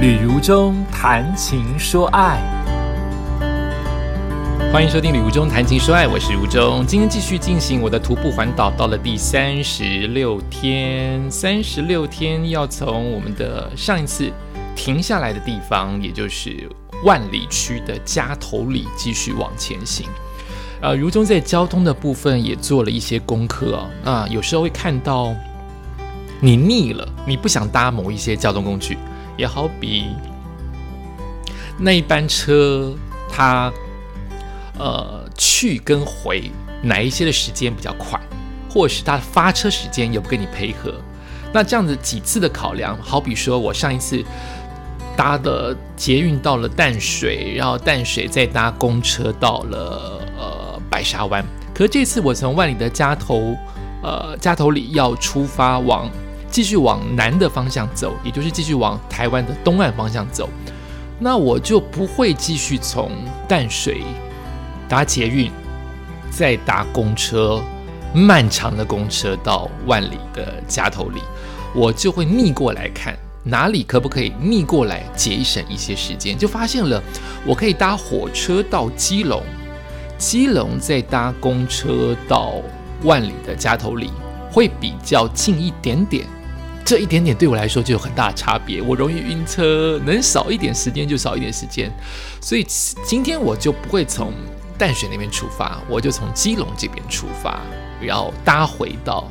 旅如中谈情说爱，欢迎收听《旅途中谈情说爱》，我是如中。今天继续进行我的徒步环岛，到了第三十六天。三十六天要从我们的上一次停下来的地方，也就是万里区的家头里，继续往前行。呃，如中在交通的部分也做了一些功课啊。有时候会看到你腻了，你不想搭某一些交通工具。也好比那一班车，它呃去跟回哪一些的时间比较快，或者是它发车时间有跟你配合？那这样子几次的考量，好比说我上一次搭的捷运到了淡水，然后淡水再搭公车到了呃白沙湾，可是这次我从万里的家头呃家头里要出发往。继续往南的方向走，也就是继续往台湾的东岸方向走，那我就不会继续从淡水搭捷运，再搭公车，漫长的公车到万里的夹头里，我就会逆过来看哪里可不可以逆过来节省一些时间，就发现了我可以搭火车到基隆，基隆再搭公车到万里的夹头里，会比较近一点点。这一点点对我来说就有很大的差别，我容易晕车，能少一点时间就少一点时间，所以今天我就不会从淡水那边出发，我就从基隆这边出发，然后搭回到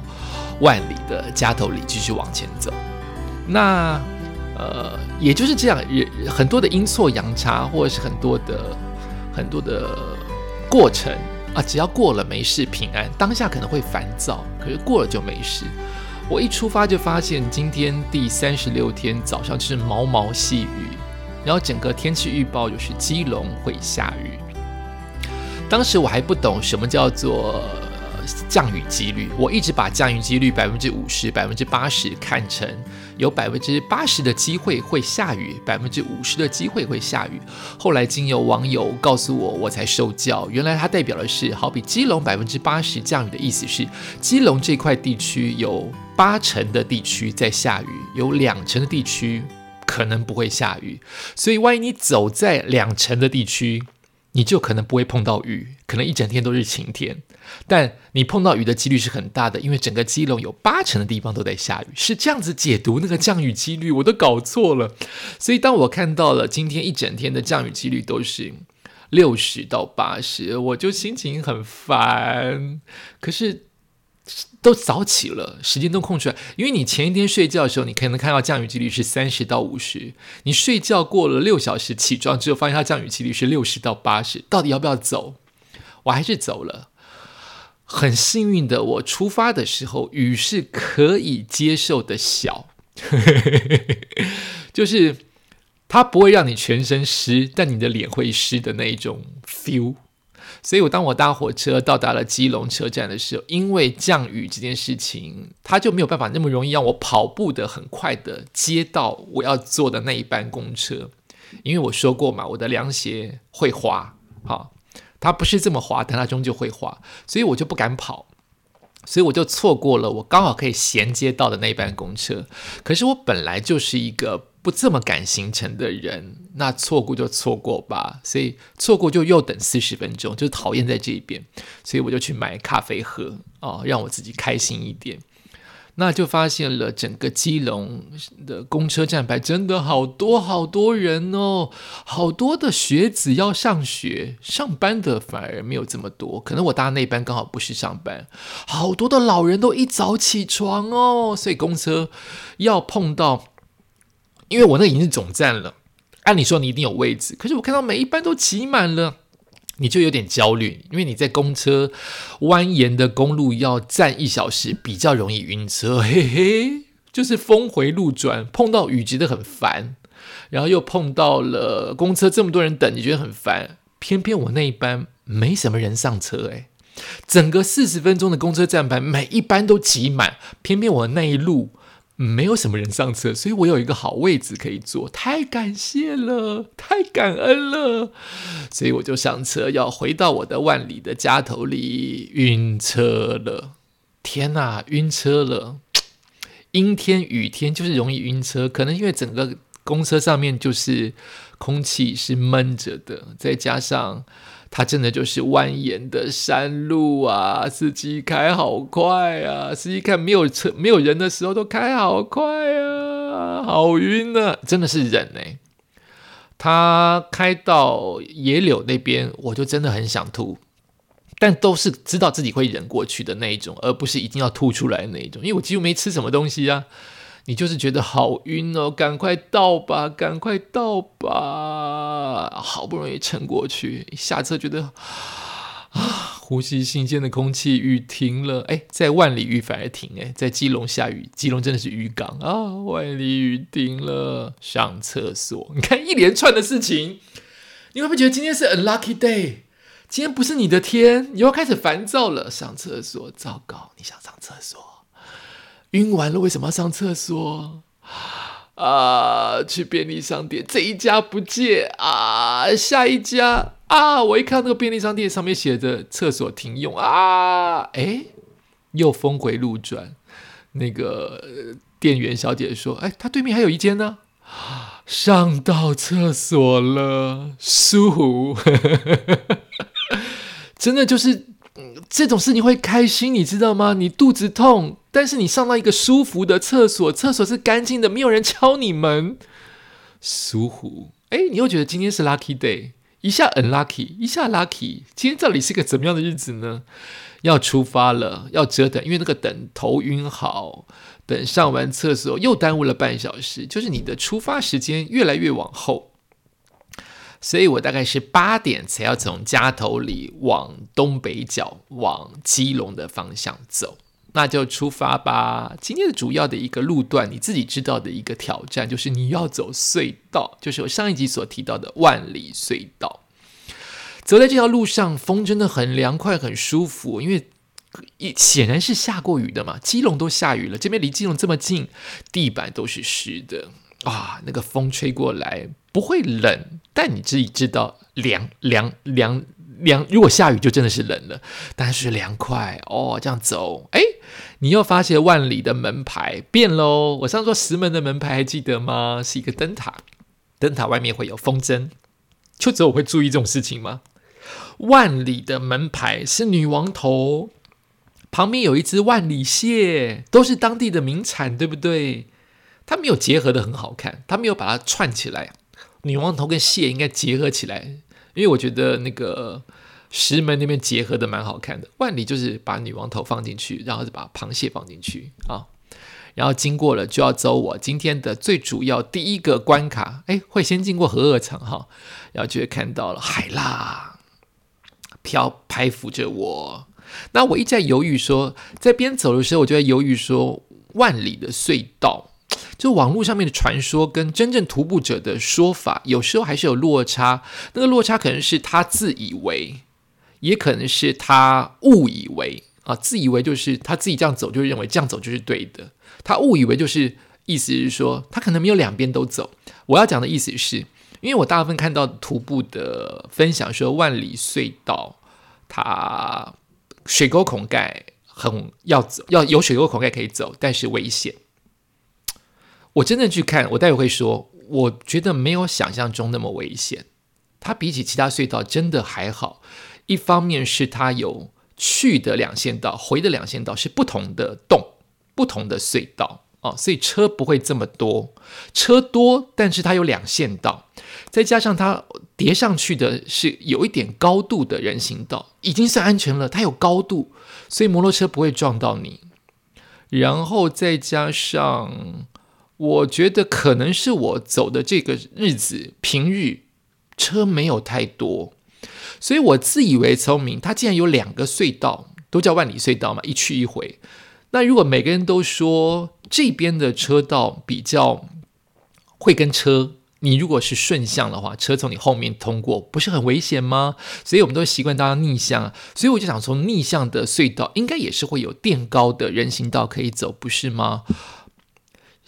万里的家头里继续往前走。那呃，也就是这样，也很多的阴错阳差，或者是很多的很多的过程啊，只要过了没事平安，当下可能会烦躁，可是过了就没事。我一出发就发现，今天第三十六天早上就是毛毛细雨，然后整个天气预报就是基隆会下雨。当时我还不懂什么叫做。降雨几率，我一直把降雨几率百分之五十、百分之八十看成有百分之八十的机会会下雨，百分之五十的机会会下雨。后来经由网友告诉我，我才受教，原来它代表的是，好比基隆百分之八十降雨的意思是，基隆这块地区有八成的地区在下雨，有两成的地区可能不会下雨。所以，万一你走在两成的地区，你就可能不会碰到雨，可能一整天都是晴天。但你碰到雨的几率是很大的，因为整个基隆有八成的地方都在下雨，是这样子解读那个降雨几率，我都搞错了。所以当我看到了今天一整天的降雨几率都是六十到八十，我就心情很烦。可是。都早起了，时间都空出来。因为你前一天睡觉的时候，你可能看到降雨几率是三十到五十。你睡觉过了六小时，起床之后发现它降雨几率是六十到八十。到底要不要走？我还是走了。很幸运的，我出发的时候雨是可以接受的小，就是它不会让你全身湿，但你的脸会湿的那一种 feel。所以，我当我搭火车到达了基隆车站的时候，因为降雨这件事情，它就没有办法那么容易让我跑步的很快的接到我要坐的那一班公车。因为我说过嘛，我的凉鞋会滑，好，它不是这么滑，但它终究会滑，所以我就不敢跑，所以我就错过了我刚好可以衔接到的那一班公车。可是我本来就是一个。不这么赶行程的人，那错过就错过吧。所以错过就又等四十分钟，就讨厌在这一边。所以我就去买咖啡喝哦，让我自己开心一点。那就发现了整个基隆的公车站牌真的好多好多人哦，好多的学子要上学，上班的反而没有这么多。可能我搭那班刚好不是上班，好多的老人都一早起床哦，所以公车要碰到。因为我那已经是总站了，按理说你一定有位置，可是我看到每一班都挤满了，你就有点焦虑。因为你在公车蜿蜒的公路要站一小时，比较容易晕车，嘿嘿，就是峰回路转，碰到雨觉得很烦，然后又碰到了公车这么多人等，你觉得很烦。偏偏我那一班没什么人上车，诶，整个四十分钟的公车站牌每一班都挤满，偏偏我那一路。没有什么人上车，所以我有一个好位置可以坐，太感谢了，太感恩了，所以我就上车，要回到我的万里的家头里，晕车了，天哪，晕车了，阴天雨天就是容易晕车，可能因为整个公车上面就是空气是闷着的，再加上它真的就是蜿蜒的山路啊，司机开好快啊，司机看没有车没有人的时候都开好快啊，好晕啊，真的是人哎。他开到野柳那边，我就真的很想吐，但都是知道自己会忍过去的那一种，而不是一定要吐出来的那一种，因为我几乎没吃什么东西啊。你就是觉得好晕哦，赶快到吧，赶快到吧，好不容易撑过去，下车觉得啊，呼吸新鲜的空气，雨停了，哎，在万里雨反而停，哎，在基隆下雨，基隆真的是渔港啊，万里雨停了，上厕所，你看一连串的事情，你会不会觉得今天是 unlucky day？今天不是你的天，你又开始烦躁了，上厕所，糟糕，你想上厕所。晕完了，为什么要上厕所？啊，去便利商店，这一家不借啊，下一家啊，我一看那个便利商店上面写着厕所停用啊，哎，又峰回路转。那个店员小姐说：“哎，他对面还有一间呢。”上到厕所了，舒服，真的就是。这种事你会开心，你知道吗？你肚子痛，但是你上到一个舒服的厕所，厕所是干净的，没有人敲你门，舒服。哎，你又觉得今天是 lucky day，一下 unlucky，一下 lucky。今天到底是个怎么样的日子呢？要出发了，要折腾，因为那个等头晕好，等上完厕所又耽误了半小时，就是你的出发时间越来越往后。所以我大概是八点才要从家头里往东北角往基隆的方向走，那就出发吧。今天的主要的一个路段，你自己知道的一个挑战，就是你要走隧道，就是我上一集所提到的万里隧道。走在这条路上，风真的很凉快，很舒服，因为显然是下过雨的嘛。基隆都下雨了，这边离基隆这么近，地板都是湿的。啊，那个风吹过来不会冷，但你自己知道凉凉凉凉。如果下雨就真的是冷了，但是凉快哦。这样走，哎，你又发现万里的门牌变喽。我上次说石门的门牌还记得吗？是一个灯塔，灯塔外面会有风筝。就只有我会注意这种事情吗？万里的门牌是女王头，旁边有一只万里蟹，都是当地的名产，对不对？它没有结合的很好看，它没有把它串起来。女王头跟蟹应该结合起来，因为我觉得那个石门那边结合的蛮好看的。万里就是把女王头放进去，然后是把螃蟹放进去啊，然后经过了就要走我今天的最主要第一个关卡，哎，会先经过河二场哈，然后就会看到了海浪漂拍浮着我。那我一直在犹豫说，在边走的时候，我就在犹豫说，万里的隧道。就网络上面的传说跟真正徒步者的说法，有时候还是有落差。那个落差可能是他自以为，也可能是他误以为啊。自以为就是他自己这样走，就认为这样走就是对的。他误以为就是意思是说，他可能没有两边都走。我要讲的意思是，因为我大部分看到徒步的分享说，万里隧道它水沟孔盖很要走，要有水沟孔盖可以走，但是危险。我真的去看，我待会会说，我觉得没有想象中那么危险。它比起其他隧道真的还好。一方面是它有去的两线道，回的两线道是不同的洞、不同的隧道哦，所以车不会这么多。车多，但是它有两线道，再加上它叠上去的是有一点高度的人行道，已经算安全了。它有高度，所以摩托车不会撞到你。然后再加上。我觉得可能是我走的这个日子平日车没有太多，所以我自以为聪明。它既然有两个隧道，都叫万里隧道嘛，一去一回。那如果每个人都说这边的车道比较会跟车，你如果是顺向的话，车从你后面通过不是很危险吗？所以我们都习惯大家逆向，所以我就想从逆向的隧道应该也是会有垫高的人行道可以走，不是吗？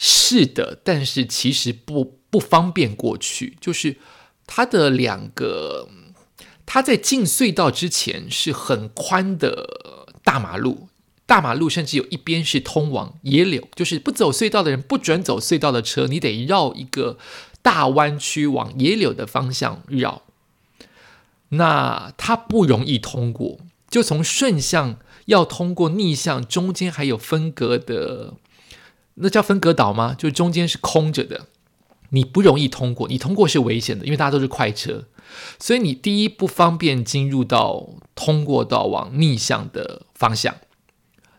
是的，但是其实不不方便过去。就是它的两个，它在进隧道之前是很宽的大马路，大马路甚至有一边是通往野柳，就是不走隧道的人不准走隧道的车，你得绕一个大湾区往野柳的方向绕，那它不容易通过。就从顺向要通过逆向，中间还有分隔的，那叫分隔岛吗？就中间是空着的，你不容易通过。你通过是危险的，因为大家都是快车，所以你第一不方便进入到通过到往逆向的方向。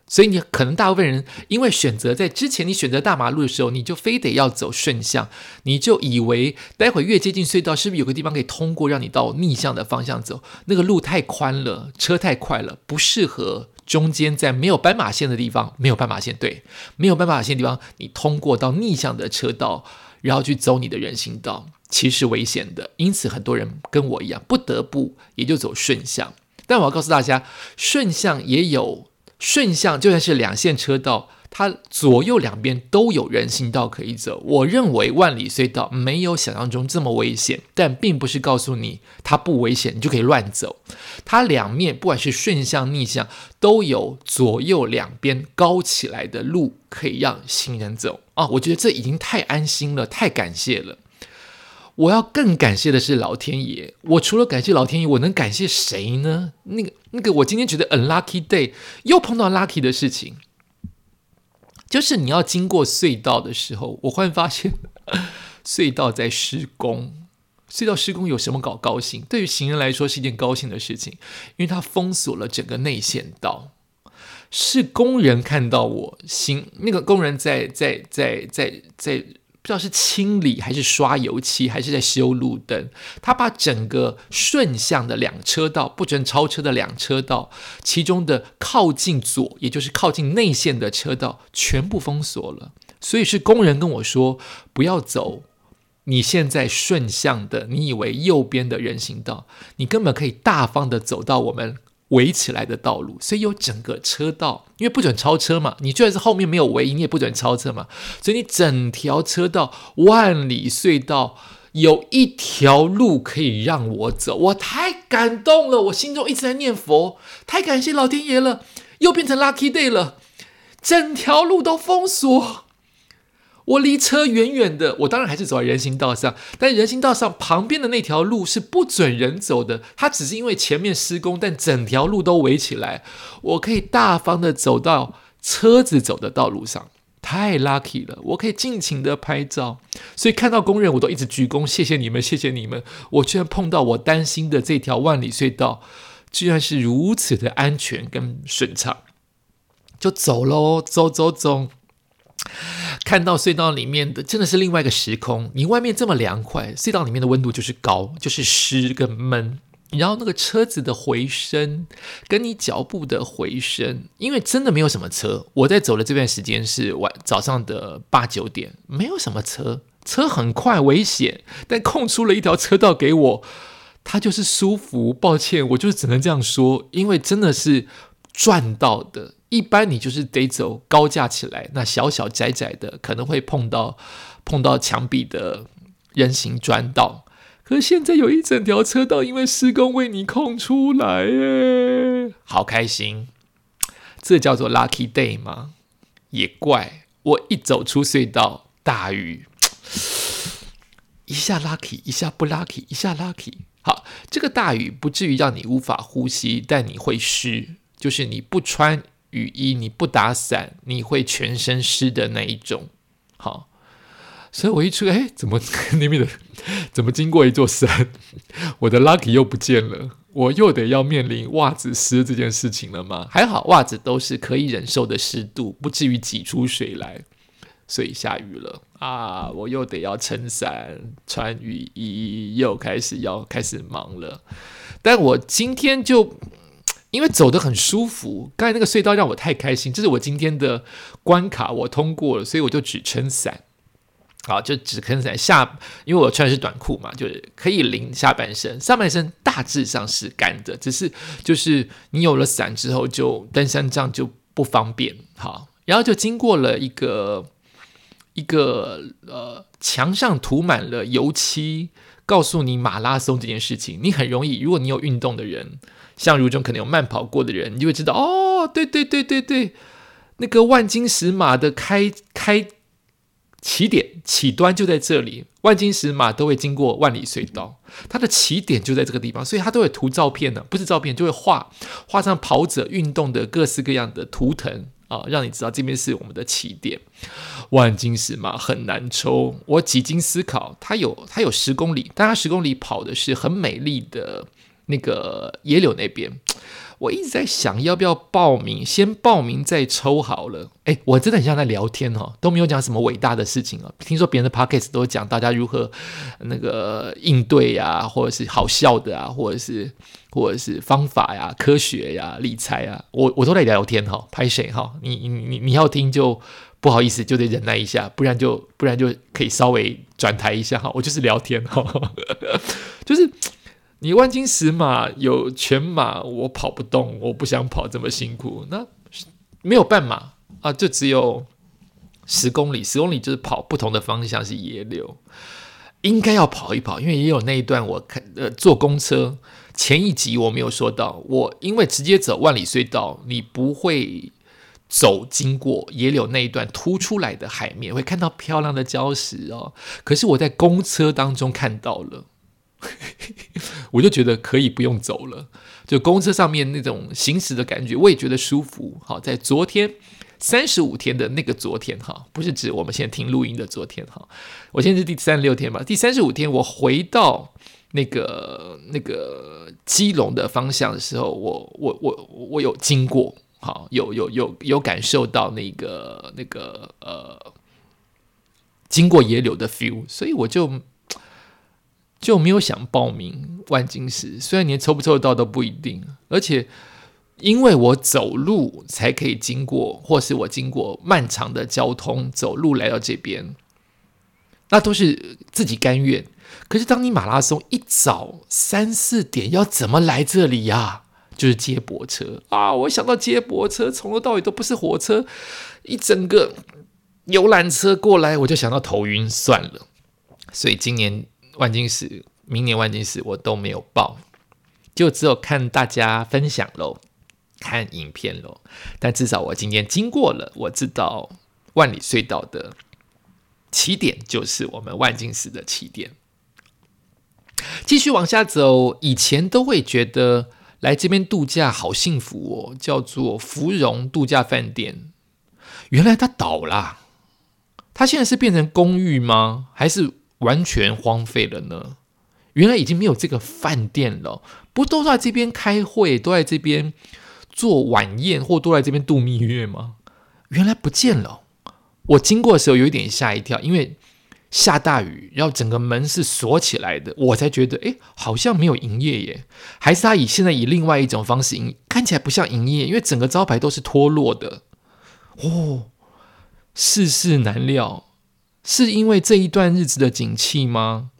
所以你可能大部分人因为选择在之前你选择大马路的时候，你就非得要走顺向，你就以为待会越接近隧道，是不是有个地方可以通过，让你到逆向的方向走？那个路太宽了，车太快了，不适合中间在没有斑马线的地方，没有斑马线对，没有斑马线的地方，你通过到逆向的车道，然后去走你的人行道，其实危险的。因此很多人跟我一样，不得不也就走顺向。但我要告诉大家，顺向也有。顺向就算是两线车道，它左右两边都有人行道可以走。我认为万里隧道没有想象中这么危险，但并不是告诉你它不危险，你就可以乱走。它两面不管是顺向逆向，都有左右两边高起来的路可以让行人走啊！我觉得这已经太安心了，太感谢了。我要更感谢的是老天爷。我除了感谢老天爷，我能感谢谁呢？那个、那个，我今天觉得 unlucky day 又碰到 lucky 的事情，就是你要经过隧道的时候，我忽然发现隧道在施工。隧道施工有什么搞高兴？对于行人来说是一件高兴的事情，因为它封锁了整个内线道。是工人看到我行，那个工人在在在在在。不知道是清理还是刷油漆，还是在修路灯。他把整个顺向的两车道不准超车的两车道，其中的靠近左，也就是靠近内线的车道，全部封锁了。所以是工人跟我说，不要走你现在顺向的，你以为右边的人行道，你根本可以大方的走到我们。围起来的道路，所以有整个车道，因为不准超车嘛。你就算是后面没有围，你也不准超车嘛。所以你整条车道，万里隧道有一条路可以让我走，我太感动了。我心中一直在念佛，太感谢老天爷了，又变成 lucky day 了，整条路都封锁。我离车远远的，我当然还是走在人行道上，但人行道上旁边的那条路是不准人走的。它只是因为前面施工，但整条路都围起来，我可以大方的走到车子走的道路上，太 lucky 了！我可以尽情的拍照，所以看到工人我都一直鞠躬，谢谢你们，谢谢你们！我居然碰到我担心的这条万里隧道，居然是如此的安全跟顺畅，就走喽，走走走。看到隧道里面的真的是另外一个时空。你外面这么凉快，隧道里面的温度就是高，就是湿跟闷。然后那个车子的回声，跟你脚步的回声，因为真的没有什么车。我在走的这段时间是晚早上的八九点，没有什么车，车很快，危险，但空出了一条车道给我，它就是舒服。抱歉，我就只能这样说，因为真的是赚到的。一般你就是得走高架起来，那小小窄窄的可能会碰到碰到墙壁的人行砖道。可现在有一整条车道，因为施工为你空出来耶，好开心！这叫做 lucky day 吗？也怪我一走出隧道，大雨，一下 lucky，一下不 lucky，一下 lucky。好，这个大雨不至于让你无法呼吸，但你会湿，就是你不穿。雨衣你不打伞，你会全身湿的那一种。好，所以我一出，哎，怎么那边的怎么经过一座山，我的 lucky 又不见了，我又得要面临袜子湿这件事情了吗？还好袜子都是可以忍受的湿度，不至于挤出水来。所以下雨了啊，我又得要撑伞、穿雨衣，又开始要开始忙了。但我今天就。因为走得很舒服，刚才那个隧道让我太开心，这是我今天的关卡，我通过了，所以我就只撑伞，好，就只撑伞下，因为我穿的是短裤嘛，就是可以淋下半身，上半身大致上是干的，只是就是你有了伞之后，就登山杖就不方便，好，然后就经过了一个一个呃墙上涂满了油漆，告诉你马拉松这件事情，你很容易，如果你有运动的人。像如中可能有慢跑过的人，你就会知道哦，对对对对对，那个万金石马的开开起点起端就在这里，万金石马都会经过万里隧道，它的起点就在这个地方，所以它都会涂照片的，不是照片就会画画上跑者运动的各式各样的图腾啊，让你知道这边是我们的起点。万金石马很难抽，我几经思考，它有它有十公里，但它十公里跑的是很美丽的那个野柳那边。我一直在想，要不要报名？先报名再抽好了。哎，我真的很像在聊天哦，都没有讲什么伟大的事情哦。听说别人的 p o c k e t 都讲大家如何那个应对呀，或者是好笑的啊，或者是或者是方法呀、科学呀、理财啊，我我都在聊天哈。拍谁哈？你你你你要听就不好意思，就得忍耐一下，不然就不然就可以稍微转台一下哈。我就是聊天哈，就是。你万金石马有全马，我跑不动，我不想跑这么辛苦。那没有半马啊，就只有十公里，十公里就是跑不同的方向是野柳，应该要跑一跑，因为也有那一段我看呃坐公车前一集我没有说到，我因为直接走万里隧道，你不会走经过野柳那一段凸出来的海面，会看到漂亮的礁石哦。可是我在公车当中看到了。我就觉得可以不用走了，就公车上面那种行驶的感觉，我也觉得舒服。好，在昨天三十五天的那个昨天，哈，不是指我们现在听录音的昨天，哈，我现在是第三十六天吧，第三十五天我回到那个那个基隆的方向的时候，我我我我有经过，好，有有有有感受到那个那个呃，经过野柳的 feel，所以我就。就没有想报名万金石，虽然连抽不抽得到都不一定，而且因为我走路才可以经过，或是我经过漫长的交通走路来到这边，那都是自己甘愿。可是当你马拉松一早三四点要怎么来这里呀？就是接驳车啊！我想到接驳车从头到尾都不是火车，一整个游览车过来，我就想到头晕，算了。所以今年。万金石，明年万金石我都没有报，就只有看大家分享喽，看影片喽。但至少我今天经过了，我知道万里隧道的起点就是我们万金石的起点。继续往下走，以前都会觉得来这边度假好幸福哦，叫做芙蓉度假饭店。原来它倒了，它现在是变成公寓吗？还是？完全荒废了呢？原来已经没有这个饭店了，不都在这边开会，都在这边做晚宴，或都在这边度蜜月吗？原来不见了。我经过的时候有一点吓一跳，因为下大雨，然后整个门是锁起来的，我才觉得，哎，好像没有营业耶。还是他以现在以另外一种方式营，看起来不像营业，因为整个招牌都是脱落的。哦，世事难料。是因为这一段日子的景气吗？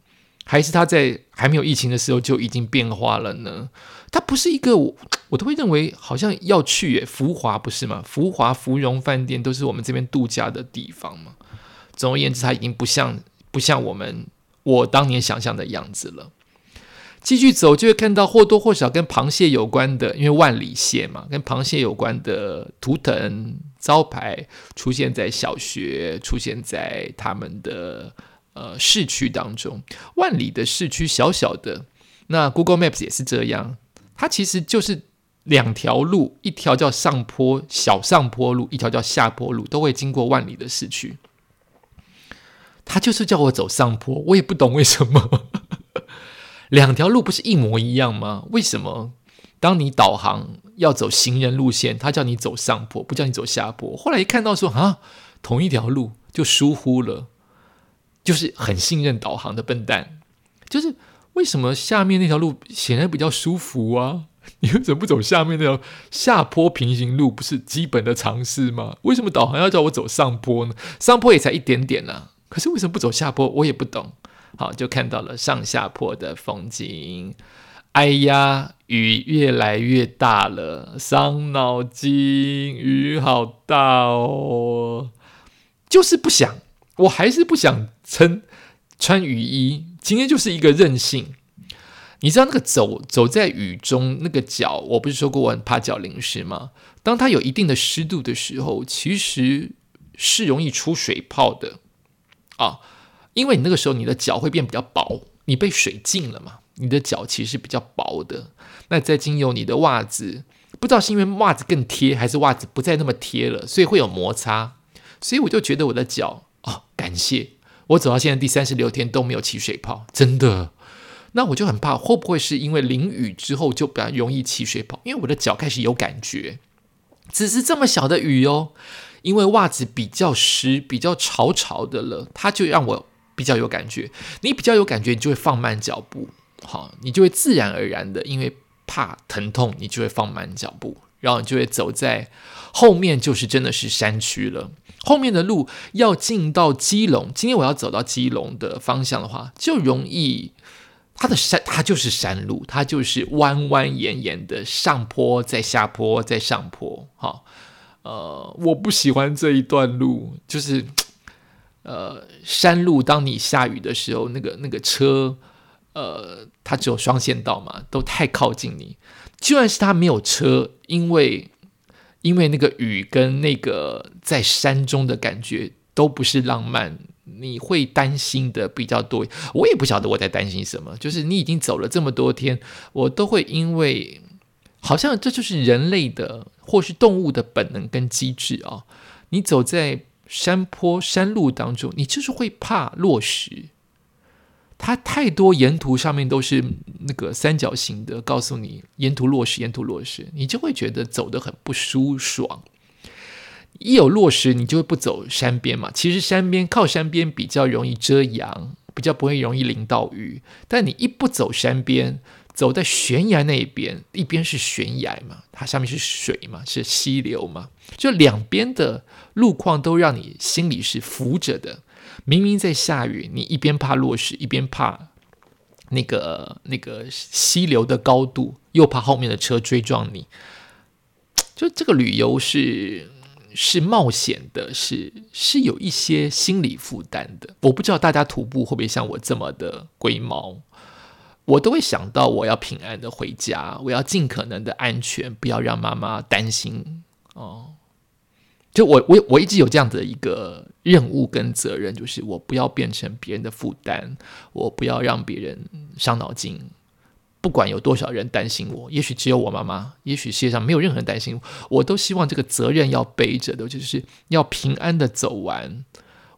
还是他在还没有疫情的时候就已经变化了呢？它不是一个我我都会认为好像要去耶，福华不是吗？福华芙蓉饭店都是我们这边度假的地方嘛。总而言之，它已经不像不像我们我当年想象的样子了。继续走就会看到或多或少跟螃蟹有关的，因为万里蟹嘛，跟螃蟹有关的图腾。招牌出现在小学，出现在他们的呃市区当中。万里的市区小小的，那 Google Maps 也是这样。它其实就是两条路，一条叫上坡小上坡路，一条叫下坡路，都会经过万里的市区。他就是叫我走上坡，我也不懂为什么。两条路不是一模一样吗？为什么？当你导航要走行人路线，他叫你走上坡，不叫你走下坡。后来一看到说啊，同一条路就疏忽了，就是很信任导航的笨蛋。就是为什么下面那条路显然比较舒服啊？你为什么不走下面那条下坡平行路？不是基本的常识吗？为什么导航要叫我走上坡呢？上坡也才一点点啊，可是为什么不走下坡？我也不懂。好，就看到了上下坡的风景。哎呀，雨越来越大了，伤脑筋。雨好大哦，就是不想，我还是不想撑穿雨衣。今天就是一个任性。你知道那个走走在雨中，那个脚，我不是说过我很怕脚淋湿吗？当它有一定的湿度的时候，其实是容易出水泡的。啊，因为你那个时候你的脚会变比较薄，你被水浸了嘛，你的脚其实是比较薄的。那再经由你的袜子，不知道是因为袜子更贴，还是袜子不再那么贴了，所以会有摩擦。所以我就觉得我的脚哦，感谢我走到现在第三十六天都没有起水泡，真的。那我就很怕会不会是因为淋雨之后就比较容易起水泡，因为我的脚开始有感觉。只是这么小的雨哦，因为袜子比较湿、比较潮潮的了，它就让我比较有感觉。你比较有感觉，你就会放慢脚步，好，你就会自然而然的，因为怕疼痛，你就会放慢脚步，然后你就会走在后面，就是真的是山区了。后面的路要进到基隆，今天我要走到基隆的方向的话，就容易。它的山，它就是山路，它就是弯弯延延的上坡，再下坡，再上坡。哈，呃，我不喜欢这一段路，就是呃，山路。当你下雨的时候，那个那个车，呃，它只有双线道嘛，都太靠近你。就算是它没有车，因为因为那个雨跟那个在山中的感觉都不是浪漫。你会担心的比较多，我也不晓得我在担心什么。就是你已经走了这么多天，我都会因为好像这就是人类的或是动物的本能跟机制啊。你走在山坡山路当中，你就是会怕落石。它太多沿途上面都是那个三角形的，告诉你沿途落石，沿途落石，你就会觉得走得很不舒爽。一有落石，你就会不走山边嘛。其实山边靠山边比较容易遮阳，比较不会容易淋到雨。但你一不走山边，走在悬崖那一边，一边是悬崖嘛，它下面是水嘛，是溪流嘛，就两边的路况都让你心里是浮着的。明明在下雨，你一边怕落石，一边怕那个那个溪流的高度，又怕后面的车追撞你。就这个旅游是。是冒险的，是是有一些心理负担的。我不知道大家徒步会不会像我这么的龟毛，我都会想到我要平安的回家，我要尽可能的安全，不要让妈妈担心哦。就我我我一直有这样的一个任务跟责任，就是我不要变成别人的负担，我不要让别人伤脑筋。不管有多少人担心我，也许只有我妈妈，也许世界上没有任何人担心我，我都希望这个责任要背着的，就是要平安的走完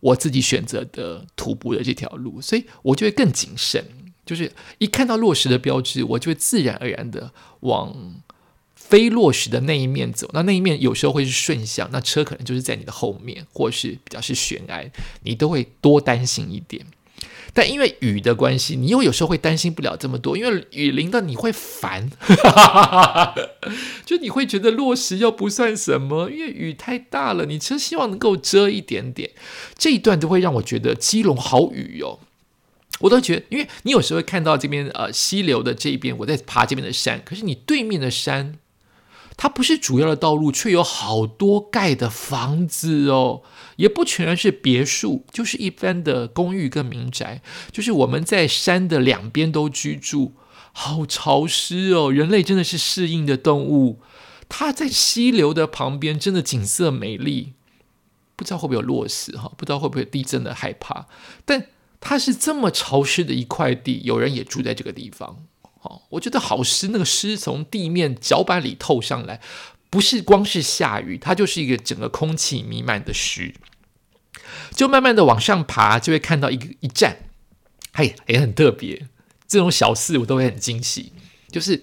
我自己选择的徒步的这条路，所以我就会更谨慎，就是一看到落石的标志，我就会自然而然的往非落石的那一面走。那那一面有时候会是顺向，那车可能就是在你的后面，或是比较是悬崖，你都会多担心一点。但因为雨的关系，你又有时候会担心不了这么多，因为雨淋的你会烦，就你会觉得落石又不算什么，因为雨太大了，你只希望能够遮一点点。这一段都会让我觉得基隆好雨哟，我都觉得，因为你有时候会看到这边呃溪流的这一边，我在爬这边的山，可是你对面的山。它不是主要的道路，却有好多盖的房子哦，也不全然是别墅，就是一般的公寓跟民宅。就是我们在山的两边都居住，好潮湿哦。人类真的是适应的动物。它在溪流的旁边，真的景色美丽。不知道会不会有落石哈？不知道会不会地震的害怕。但它是这么潮湿的一块地，有人也住在这个地方。哦我觉得好湿，那个湿从地面脚板里透上来，不是光是下雨，它就是一个整个空气弥漫的湿。就慢慢的往上爬，就会看到一个一站，哎，也很特别。这种小事我都会很惊喜。就是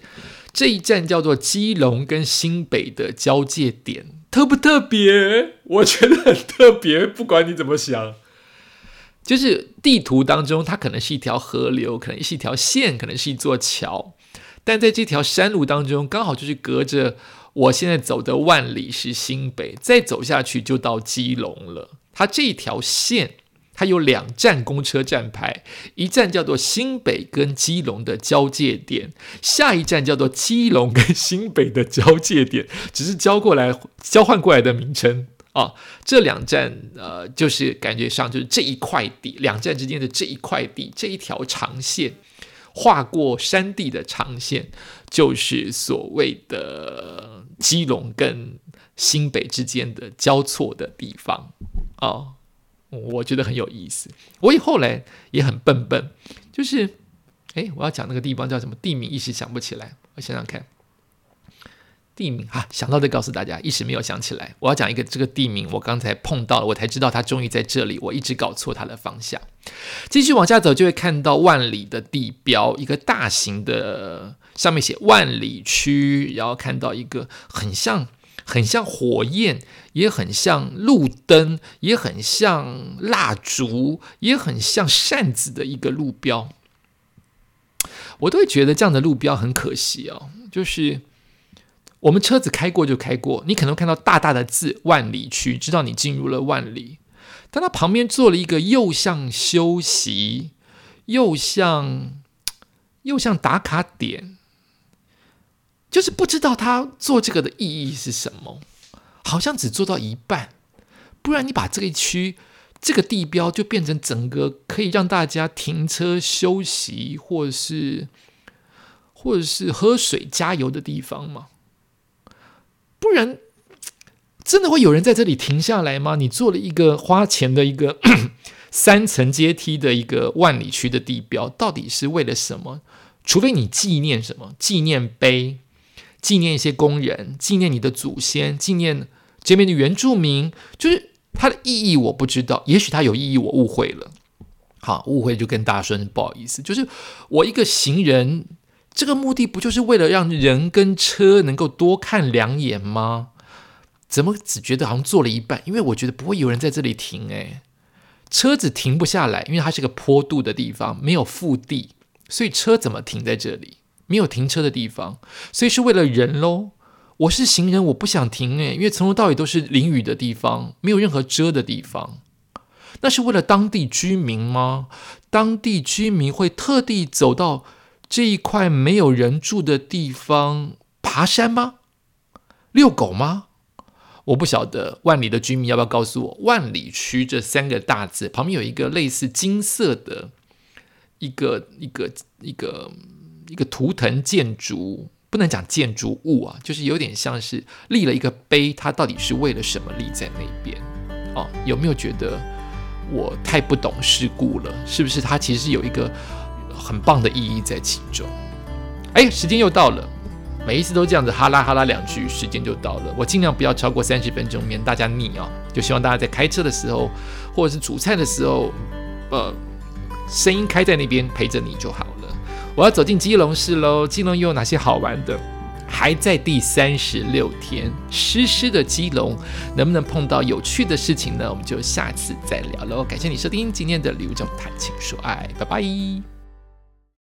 这一站叫做基隆跟新北的交界点，特不特别？我觉得很特别，不管你怎么想。就是地图当中，它可能是一条河流，可能是一条线，可能是一座桥，但在这条山路当中，刚好就是隔着我现在走的万里是新北，再走下去就到基隆了。它这条线，它有两站公车站牌，一站叫做新北跟基隆的交界点，下一站叫做基隆跟新北的交界点，只是交过来交换过来的名称。啊，这两站呃，就是感觉上就是这一块地，两站之间的这一块地，这一条长线划过山地的长线，就是所谓的基隆跟新北之间的交错的地方。哦，我觉得很有意思。我以后来也很笨笨，就是，哎，我要讲那个地方叫什么地名，一时想不起来。我想想看，地名啊，想到再告诉大家，一时没有想起来。我要讲一个这个地名，我刚才碰到了，我才知道它终于在这里。我一直搞错它的方向。继续往下走，就会看到万里的地标，一个大型的，上面写万里区，然后看到一个很像。很像火焰，也很像路灯，也很像蜡烛，也很像扇子的一个路标。我都会觉得这样的路标很可惜哦。就是我们车子开过就开过，你可能看到大大的字“万里区”，知道你进入了万里。但它旁边做了一个又像休息，又像又像打卡点。就是不知道他做这个的意义是什么，好像只做到一半，不然你把这个区这个地标就变成整个可以让大家停车休息，或者是或者是喝水加油的地方吗？不然真的会有人在这里停下来吗？你做了一个花钱的一个 三层阶梯的一个万里区的地标，到底是为了什么？除非你纪念什么纪念碑。纪念一些工人，纪念你的祖先，纪念这边的原住民，就是它的意义我不知道，也许它有意义，我误会了。好，误会就跟大家说不好意思。就是我一个行人，这个目的不就是为了让人跟车能够多看两眼吗？怎么只觉得好像做了一半？因为我觉得不会有人在这里停，诶，车子停不下来，因为它是个坡度的地方，没有腹地，所以车怎么停在这里？没有停车的地方，所以是为了人喽。我是行人，我不想停诶，因为从头到尾都是淋雨的地方，没有任何遮的地方。那是为了当地居民吗？当地居民会特地走到这一块没有人住的地方爬山吗？遛狗吗？我不晓得。万里的居民要不要告诉我？万里区这三个大字旁边有一个类似金色的一个一个一个。一个图腾建筑不能讲建筑物啊，就是有点像是立了一个碑，它到底是为了什么立在那边？哦，有没有觉得我太不懂世故了？是不是它其实有一个很棒的意义在其中？哎，时间又到了，每一次都这样子哈拉哈拉两句，时间就到了。我尽量不要超过三十分钟，免大家腻哦。就希望大家在开车的时候，或者是煮菜的时候，呃，声音开在那边陪着你就好了。我要走进基隆市喽！基隆又有哪些好玩的？还在第三十六天，湿湿的基隆能不能碰到有趣的事情呢？我们就下次再聊喽！感谢你收听今天的礼物中谈情说爱，拜拜。